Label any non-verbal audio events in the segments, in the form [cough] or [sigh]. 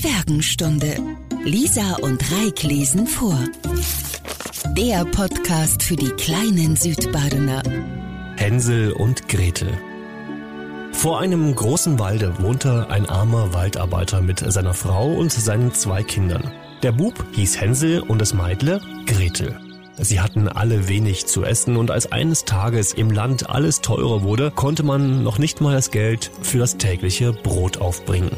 Zwergenstunde. Lisa und Reik lesen vor. Der Podcast für die kleinen Südbadener. Hänsel und Gretel. Vor einem großen Walde wohnte ein armer Waldarbeiter mit seiner Frau und seinen zwei Kindern. Der Bub hieß Hänsel und das Meidle Gretel. Sie hatten alle wenig zu essen und als eines Tages im Land alles teurer wurde, konnte man noch nicht mal das Geld für das tägliche Brot aufbringen.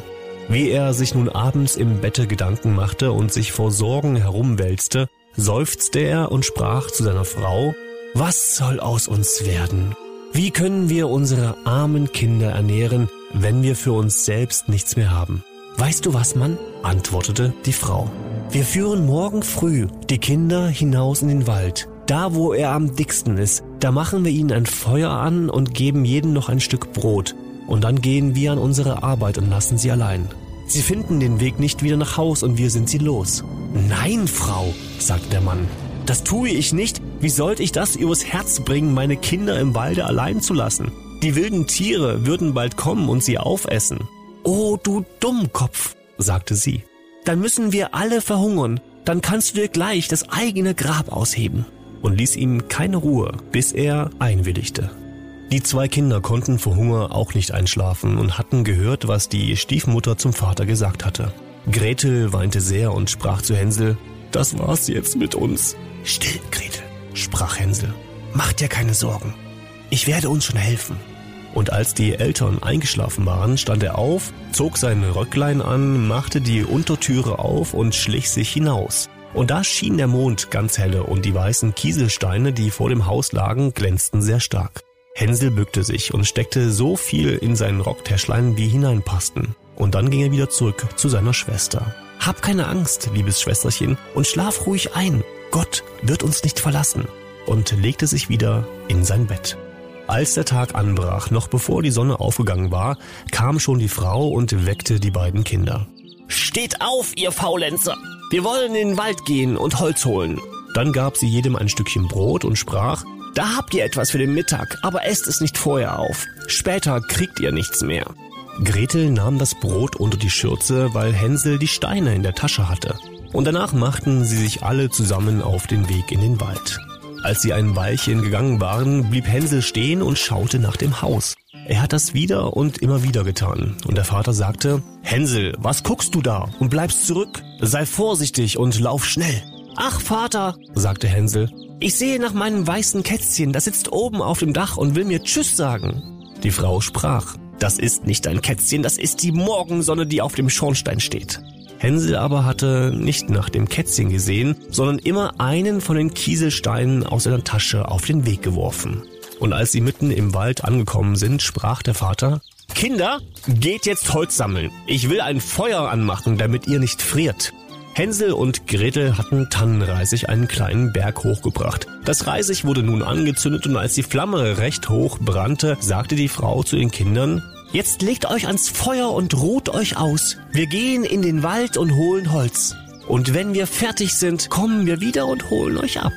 Wie er sich nun abends im Bette Gedanken machte und sich vor Sorgen herumwälzte, seufzte er und sprach zu seiner Frau, Was soll aus uns werden? Wie können wir unsere armen Kinder ernähren, wenn wir für uns selbst nichts mehr haben? Weißt du was, Mann? antwortete die Frau. Wir führen morgen früh die Kinder hinaus in den Wald. Da, wo er am dicksten ist, da machen wir ihnen ein Feuer an und geben jedem noch ein Stück Brot. Und dann gehen wir an unsere Arbeit und lassen sie allein. Sie finden den Weg nicht wieder nach Haus und wir sind sie los. Nein, Frau, sagte der Mann. Das tue ich nicht. Wie sollte ich das übers Herz bringen, meine Kinder im Walde allein zu lassen? Die wilden Tiere würden bald kommen und sie aufessen. Oh, du Dummkopf, sagte sie. Dann müssen wir alle verhungern. Dann kannst du dir gleich das eigene Grab ausheben. Und ließ ihm keine Ruhe, bis er einwilligte. Die zwei Kinder konnten vor Hunger auch nicht einschlafen und hatten gehört, was die Stiefmutter zum Vater gesagt hatte. Gretel weinte sehr und sprach zu Hänsel, das war's jetzt mit uns. Still, Gretel, sprach Hänsel. Mach dir keine Sorgen. Ich werde uns schon helfen. Und als die Eltern eingeschlafen waren, stand er auf, zog sein Röcklein an, machte die Untertüre auf und schlich sich hinaus. Und da schien der Mond ganz helle und die weißen Kieselsteine, die vor dem Haus lagen, glänzten sehr stark. Hänsel bückte sich und steckte so viel in sein Rocktäschlein, wie hineinpassten. Und dann ging er wieder zurück zu seiner Schwester. Hab keine Angst, liebes Schwesterchen, und schlaf ruhig ein. Gott wird uns nicht verlassen. Und legte sich wieder in sein Bett. Als der Tag anbrach, noch bevor die Sonne aufgegangen war, kam schon die Frau und weckte die beiden Kinder. Steht auf, ihr Faulenzer! Wir wollen in den Wald gehen und Holz holen. Dann gab sie jedem ein Stückchen Brot und sprach, da habt ihr etwas für den Mittag, aber esst es nicht vorher auf. Später kriegt ihr nichts mehr. Gretel nahm das Brot unter die Schürze, weil Hänsel die Steine in der Tasche hatte. Und danach machten sie sich alle zusammen auf den Weg in den Wald. Als sie ein Weilchen gegangen waren, blieb Hänsel stehen und schaute nach dem Haus. Er hat das wieder und immer wieder getan. Und der Vater sagte, Hänsel, was guckst du da und bleibst zurück? Sei vorsichtig und lauf schnell. Ach, Vater, sagte Hänsel, ich sehe nach meinem weißen Kätzchen, das sitzt oben auf dem Dach und will mir Tschüss sagen. Die Frau sprach, das ist nicht ein Kätzchen, das ist die Morgensonne, die auf dem Schornstein steht. Hänsel aber hatte nicht nach dem Kätzchen gesehen, sondern immer einen von den Kieselsteinen aus seiner Tasche auf den Weg geworfen. Und als sie mitten im Wald angekommen sind, sprach der Vater, Kinder, geht jetzt Holz sammeln. Ich will ein Feuer anmachen, damit ihr nicht friert. Hänsel und Gretel hatten Tannenreisig einen kleinen Berg hochgebracht. Das Reisig wurde nun angezündet und als die Flamme recht hoch brannte, sagte die Frau zu den Kindern, Jetzt legt euch ans Feuer und ruht euch aus. Wir gehen in den Wald und holen Holz. Und wenn wir fertig sind, kommen wir wieder und holen euch ab.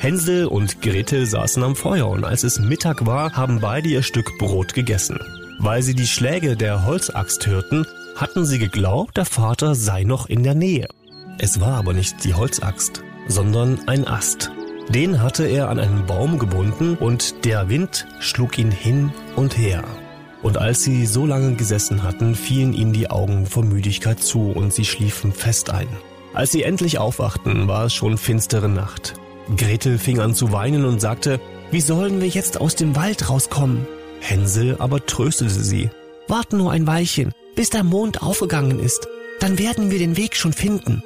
Hänsel und Gretel saßen am Feuer und als es Mittag war, haben beide ihr Stück Brot gegessen. Weil sie die Schläge der Holzaxt hörten, hatten sie geglaubt, der Vater sei noch in der Nähe. Es war aber nicht die Holzaxt, sondern ein Ast. Den hatte er an einen Baum gebunden und der Wind schlug ihn hin und her. Und als sie so lange gesessen hatten, fielen ihnen die Augen vor Müdigkeit zu und sie schliefen fest ein. Als sie endlich aufwachten, war es schon finstere Nacht. Gretel fing an zu weinen und sagte, wie sollen wir jetzt aus dem Wald rauskommen? Hänsel aber tröstete sie. Wart nur ein Weilchen, bis der Mond aufgegangen ist, dann werden wir den Weg schon finden.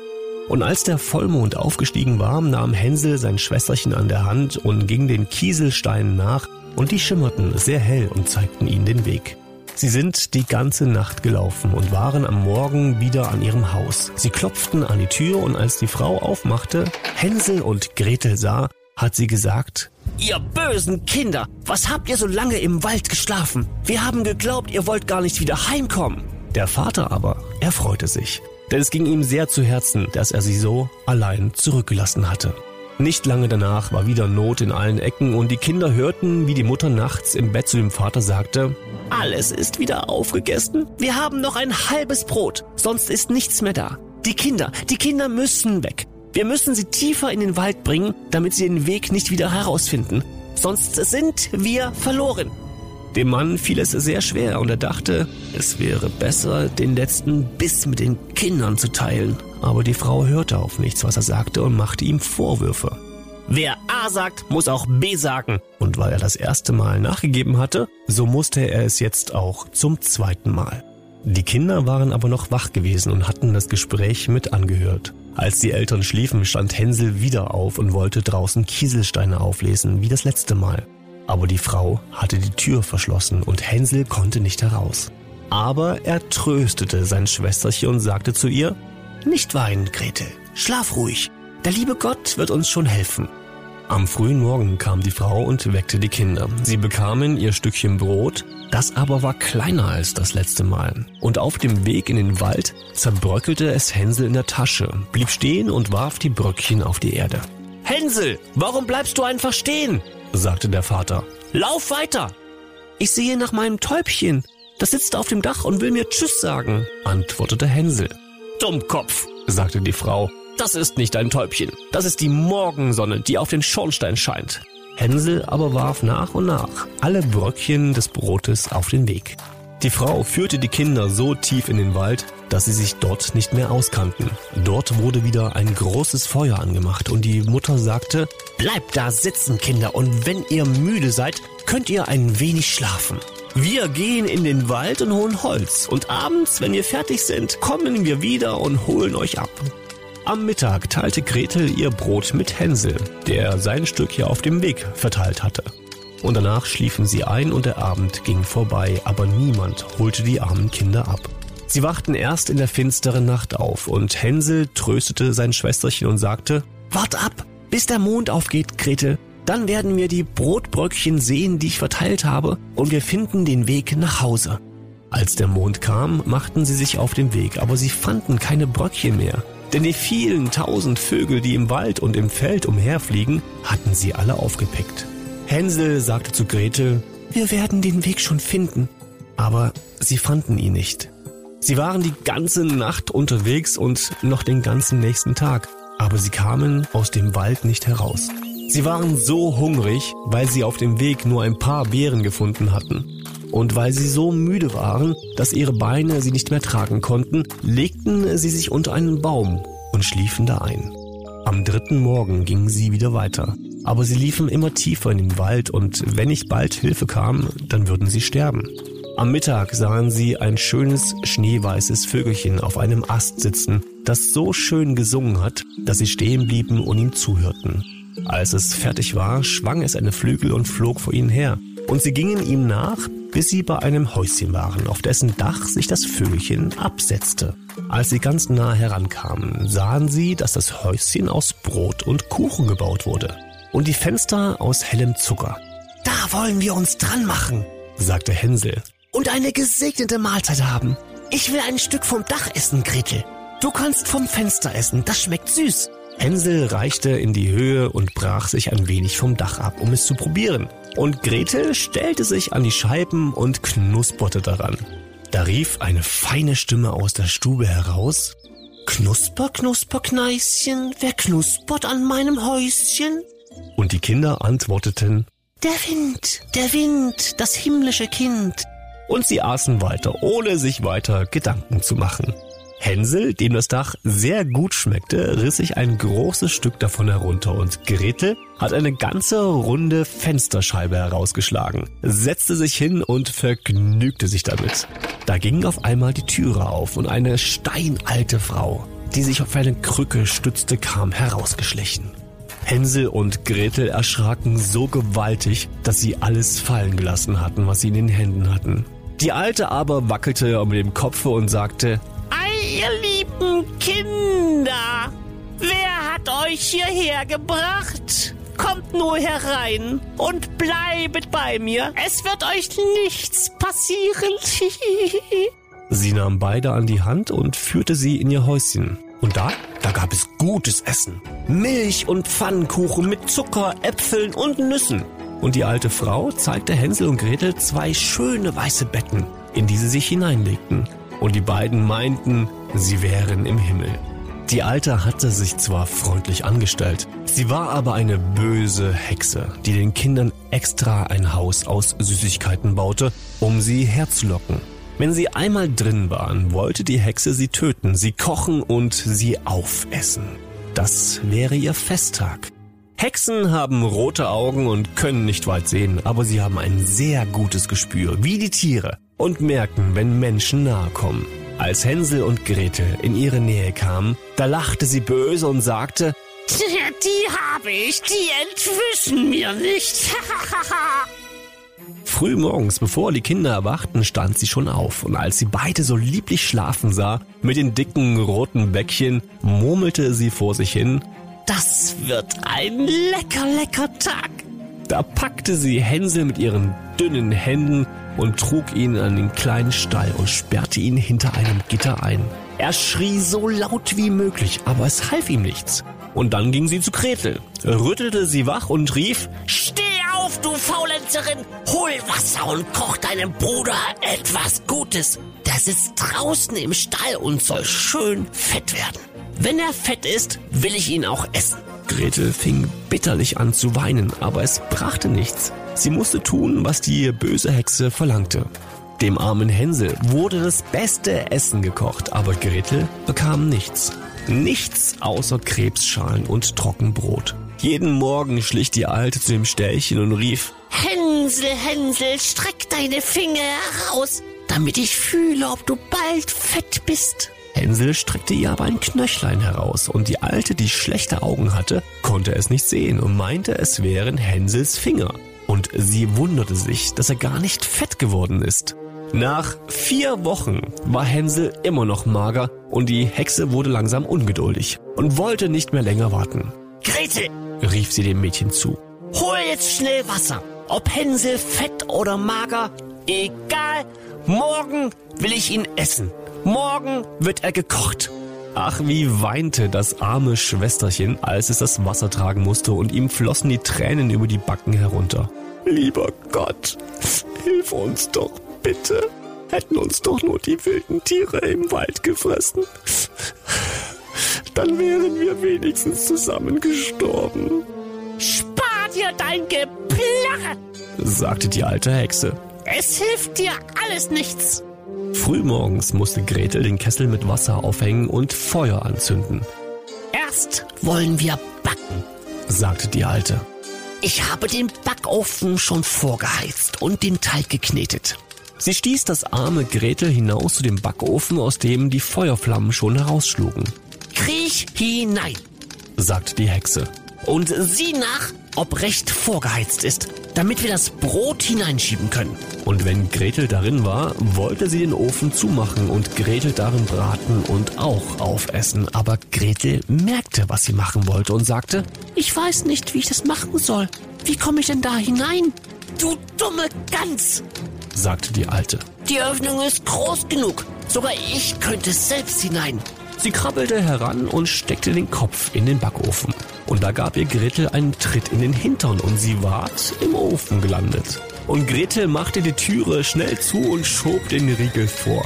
Und als der Vollmond aufgestiegen war, nahm Hänsel sein Schwesterchen an der Hand und ging den Kieselsteinen nach, und die schimmerten sehr hell und zeigten ihnen den Weg. Sie sind die ganze Nacht gelaufen und waren am Morgen wieder an ihrem Haus. Sie klopften an die Tür und als die Frau aufmachte, Hänsel und Gretel sah, hat sie gesagt, Ihr bösen Kinder, was habt ihr so lange im Wald geschlafen? Wir haben geglaubt, ihr wollt gar nicht wieder heimkommen. Der Vater aber, er freute sich, denn es ging ihm sehr zu Herzen, dass er sie so allein zurückgelassen hatte. Nicht lange danach war wieder Not in allen Ecken und die Kinder hörten, wie die Mutter nachts im Bett zu dem Vater sagte, Alles ist wieder aufgegessen. Wir haben noch ein halbes Brot, sonst ist nichts mehr da. Die Kinder, die Kinder müssen weg. Wir müssen sie tiefer in den Wald bringen, damit sie den Weg nicht wieder herausfinden. Sonst sind wir verloren. Dem Mann fiel es sehr schwer und er dachte, es wäre besser, den letzten Biss mit den Kindern zu teilen. Aber die Frau hörte auf nichts, was er sagte und machte ihm Vorwürfe. Wer A sagt, muss auch B sagen. Und weil er das erste Mal nachgegeben hatte, so musste er es jetzt auch zum zweiten Mal. Die Kinder waren aber noch wach gewesen und hatten das Gespräch mit angehört. Als die Eltern schliefen, stand Hänsel wieder auf und wollte draußen Kieselsteine auflesen, wie das letzte Mal. Aber die Frau hatte die Tür verschlossen und Hänsel konnte nicht heraus. Aber er tröstete sein Schwesterchen und sagte zu ihr, Nicht weinen, Gretel, schlaf ruhig, der liebe Gott wird uns schon helfen. Am frühen Morgen kam die Frau und weckte die Kinder. Sie bekamen ihr Stückchen Brot, das aber war kleiner als das letzte Mal. Und auf dem Weg in den Wald zerbröckelte es Hänsel in der Tasche, blieb stehen und warf die Bröckchen auf die Erde. Hänsel, warum bleibst du einfach stehen? Sagte der Vater. Lauf weiter! Ich sehe nach meinem Täubchen. Das sitzt auf dem Dach und will mir Tschüss sagen, antwortete Hänsel. Dummkopf, sagte die Frau. Das ist nicht ein Täubchen. Das ist die Morgensonne, die auf den Schornstein scheint. Hänsel aber warf nach und nach alle Bröckchen des Brotes auf den Weg. Die Frau führte die Kinder so tief in den Wald, dass sie sich dort nicht mehr auskannten. Dort wurde wieder ein großes Feuer angemacht und die Mutter sagte, Bleibt da sitzen, Kinder, und wenn ihr müde seid, könnt ihr ein wenig schlafen. Wir gehen in den Wald und holen Holz und abends, wenn wir fertig sind, kommen wir wieder und holen euch ab. Am Mittag teilte Gretel ihr Brot mit Hänsel, der sein Stück hier auf dem Weg verteilt hatte. Und danach schliefen sie ein und der Abend ging vorbei, aber niemand holte die armen Kinder ab. Sie wachten erst in der finsteren Nacht auf und Hänsel tröstete sein Schwesterchen und sagte, Wart ab, bis der Mond aufgeht, Gretel. Dann werden wir die Brotbröckchen sehen, die ich verteilt habe, und wir finden den Weg nach Hause. Als der Mond kam, machten sie sich auf den Weg, aber sie fanden keine Bröckchen mehr. Denn die vielen tausend Vögel, die im Wald und im Feld umherfliegen, hatten sie alle aufgepickt. Hänsel sagte zu Gretel, wir werden den Weg schon finden. Aber sie fanden ihn nicht. Sie waren die ganze Nacht unterwegs und noch den ganzen nächsten Tag, aber sie kamen aus dem Wald nicht heraus. Sie waren so hungrig, weil sie auf dem Weg nur ein paar Beeren gefunden hatten. Und weil sie so müde waren, dass ihre Beine sie nicht mehr tragen konnten, legten sie sich unter einen Baum und schliefen da ein. Am dritten Morgen gingen sie wieder weiter. Aber sie liefen immer tiefer in den Wald und wenn nicht bald Hilfe kam, dann würden sie sterben. Am Mittag sahen sie ein schönes schneeweißes Vögelchen auf einem Ast sitzen, das so schön gesungen hat, dass sie stehen blieben und ihm zuhörten. Als es fertig war, schwang es eine Flügel und flog vor ihnen her. Und sie gingen ihm nach, bis sie bei einem Häuschen waren, auf dessen Dach sich das Vögelchen absetzte. Als sie ganz nah herankamen, sahen sie, dass das Häuschen aus Brot und Kuchen gebaut wurde und die Fenster aus hellem Zucker. Da wollen wir uns dran machen, sagte Hänsel. Und eine gesegnete Mahlzeit haben. Ich will ein Stück vom Dach essen, Gretel. Du kannst vom Fenster essen, das schmeckt süß. Hänsel reichte in die Höhe und brach sich ein wenig vom Dach ab, um es zu probieren. Und Gretel stellte sich an die Scheiben und knusperte daran. Da rief eine feine Stimme aus der Stube heraus. Knusper, knusper, Kneischen, wer knuspert an meinem Häuschen? Und die Kinder antworteten, Der Wind, der Wind, das himmlische Kind. Und sie aßen weiter, ohne sich weiter Gedanken zu machen. Hänsel, dem das Dach sehr gut schmeckte, riss sich ein großes Stück davon herunter und Gretel hat eine ganze runde Fensterscheibe herausgeschlagen, setzte sich hin und vergnügte sich damit. Da ging auf einmal die Türe auf und eine steinalte Frau, die sich auf eine Krücke stützte, kam herausgeschlichen. Hänsel und Gretel erschraken so gewaltig, dass sie alles fallen gelassen hatten, was sie in den Händen hatten. Die Alte aber wackelte um dem Kopfe und sagte, Ei, ihr lieben Kinder, wer hat euch hierher gebracht? Kommt nur herein und bleibet bei mir. Es wird euch nichts passieren. [laughs] sie nahm beide an die Hand und führte sie in ihr Häuschen. Und da, da gab es gutes Essen. Milch und Pfannkuchen mit Zucker, Äpfeln und Nüssen. Und die alte Frau zeigte Hänsel und Gretel zwei schöne weiße Betten, in die sie sich hineinlegten. Und die beiden meinten, sie wären im Himmel. Die Alte hatte sich zwar freundlich angestellt, sie war aber eine böse Hexe, die den Kindern extra ein Haus aus Süßigkeiten baute, um sie herzulocken. Wenn sie einmal drin waren, wollte die Hexe sie töten, sie kochen und sie aufessen. Das wäre ihr Festtag. Hexen haben rote Augen und können nicht weit sehen, aber sie haben ein sehr gutes Gespür, wie die Tiere, und merken, wenn Menschen nahe kommen. Als Hänsel und Gretel in ihre Nähe kamen, da lachte sie böse und sagte, [laughs] Die habe ich, die entwischen mir nicht. [laughs] Früh morgens, bevor die Kinder erwachten, stand sie schon auf, und als sie beide so lieblich schlafen sah, mit den dicken roten Bäckchen, murmelte sie vor sich hin, Das wird ein lecker, lecker Tag. Da packte sie Hänsel mit ihren dünnen Händen und trug ihn an den kleinen Stall und sperrte ihn hinter einem Gitter ein. Er schrie so laut wie möglich, aber es half ihm nichts. Und dann ging sie zu Gretel, rüttelte sie wach und rief, Steh auf, du Faulenzerin! Hol Wasser und koch deinem Bruder etwas Gutes. Der sitzt draußen im Stall und soll schön fett werden. Wenn er fett ist, will ich ihn auch essen. Gretel fing bitterlich an zu weinen, aber es brachte nichts. Sie musste tun, was die böse Hexe verlangte. Dem armen Hänsel wurde das beste Essen gekocht, aber Gretel bekam nichts. Nichts außer Krebsschalen und Trockenbrot. Jeden Morgen schlich die Alte zu dem Ställchen und rief, Hänsel, Hänsel, streck deine Finger heraus, damit ich fühle, ob du bald fett bist. Hänsel streckte ihr aber ein Knöchlein heraus und die Alte, die schlechte Augen hatte, konnte es nicht sehen und meinte, es wären Hänsels Finger. Und sie wunderte sich, dass er gar nicht fett geworden ist. Nach vier Wochen war Hänsel immer noch mager und die Hexe wurde langsam ungeduldig und wollte nicht mehr länger warten. Gretel, Rief sie dem Mädchen zu. hol jetzt schnell Wasser. Ob Hänsel fett oder mager, egal. Morgen will ich ihn essen. Morgen wird er gekocht. Ach, wie weinte das arme Schwesterchen, als es das Wasser tragen musste und ihm flossen die Tränen über die Backen herunter. Lieber Gott, hilf uns doch bitte. Hätten uns doch nur die wilden Tiere im Wald gefressen. Dann wären wir wenigstens zusammen gestorben, Spar dir dein Geplärre. sagte die alte Hexe. Es hilft dir alles nichts. Frühmorgens musste Gretel den Kessel mit Wasser aufhängen und Feuer anzünden, Erst wollen wir backen. sagte die Alte. Ich habe den Backofen schon vorgeheizt und den Teig geknetet. Sie stieß das arme Gretel hinaus zu dem Backofen, aus dem die Feuerflammen schon herausschlugen, Kriech hinein sagte die Hexe. und sieh nach, ob recht vorgeheizt ist, damit wir das Brot hineinschieben können. Und wenn Gretel darin war, wollte sie den Ofen zumachen und Gretel darin braten und auch aufessen. Aber Gretel merkte, was sie machen wollte und sagte, Ich weiß nicht, wie ich das machen soll. Wie komme ich denn da hinein? Du dumme Gans! sagte die Alte. Die Öffnung ist groß genug. Sogar ich könnte selbst hinein. Sie krabbelte heran und steckte den Kopf in den Backofen. Und da gab ihr Gretel einen Tritt in den Hintern und sie ward im Ofen gelandet. Und Gretel machte die Türe schnell zu und schob den Riegel vor.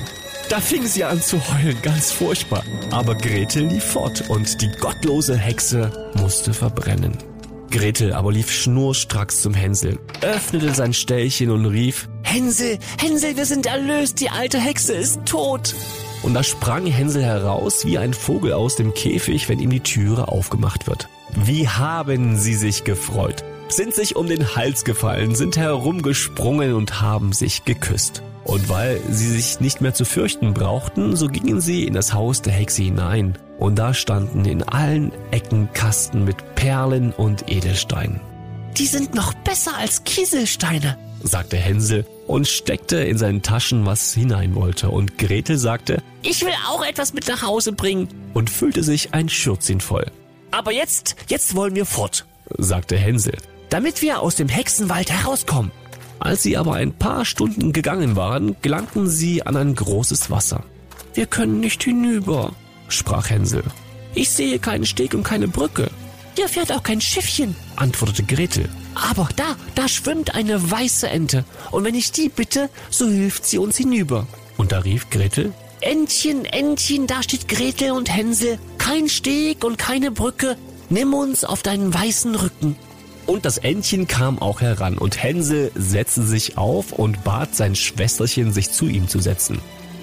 Da fing sie an zu heulen, ganz furchtbar. Aber Gretel lief fort und die gottlose Hexe musste verbrennen. Gretel aber lief schnurstracks zum Hänsel, öffnete sein Ställchen und rief, Hänsel, Hänsel, wir sind erlöst. Die alte Hexe ist tot. Und da sprang Hänsel heraus wie ein Vogel aus dem Käfig, wenn ihm die Türe aufgemacht wird. Wie haben sie sich gefreut, sind sich um den Hals gefallen, sind herumgesprungen und haben sich geküsst. Und weil sie sich nicht mehr zu fürchten brauchten, so gingen sie in das Haus der Hexe hinein. Und da standen in allen Ecken Kasten mit Perlen und Edelsteinen. Die sind noch besser als Kieselsteine. sagte Hänsel und steckte in seinen Taschen, was hinein wollte. Und Gretel sagte Ich will auch etwas mit nach Hause bringen. und füllte sich ein Schürzchen voll. Aber jetzt, jetzt wollen wir fort, sagte Hänsel. damit wir aus dem Hexenwald herauskommen. Als sie aber ein paar Stunden gegangen waren, gelangten sie an ein großes Wasser. Wir können nicht hinüber, sprach Hänsel. Ich sehe keinen Steg und keine Brücke. Hier fährt auch kein Schiffchen, antwortete Gretel. aber da, da schwimmt eine weiße Ente. Und wenn ich die bitte, so hilft sie uns hinüber. Und da rief Gretel, Entchen, Entchen, da steht Gretel und Hänsel. Kein Steg und keine Brücke. Nimm uns auf deinen weißen Rücken. Und das Entchen kam auch heran und Hänsel setzte sich auf und bat sein Schwesterchen, sich zu ihm zu setzen.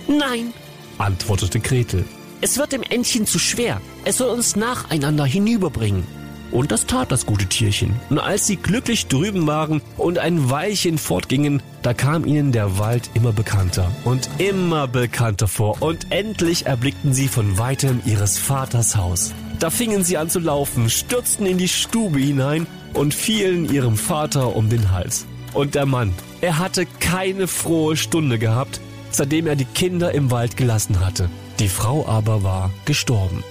Nein, Antwortete Gretel. es wird dem Entchen zu schwer. Es soll uns nacheinander hinüberbringen. Und das tat das gute Tierchen. Und als sie glücklich drüben waren und ein Weilchen fortgingen, da kam ihnen der Wald immer bekannter und immer bekannter vor. Und endlich erblickten sie von weitem ihres Vaters Haus. Da fingen sie an zu laufen, stürzten in die Stube hinein und fielen ihrem Vater um den Hals. Und der Mann, er hatte keine frohe Stunde gehabt, seitdem er die Kinder im Wald gelassen hatte. Die Frau aber war gestorben.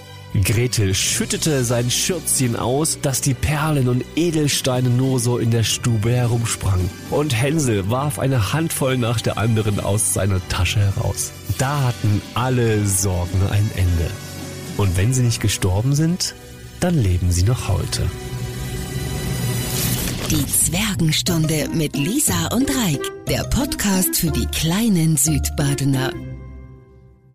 Gretel schüttete sein Schürzchen aus, dass die Perlen und Edelsteine nur so in der Stube herumsprangen. Und Hänsel warf eine Handvoll nach der anderen aus seiner Tasche heraus. Da hatten alle Sorgen ein Ende. Und wenn sie nicht gestorben sind, dann leben sie noch heute. Die Zwergenstunde mit Lisa und Reik. Der Podcast für die kleinen Südbadener.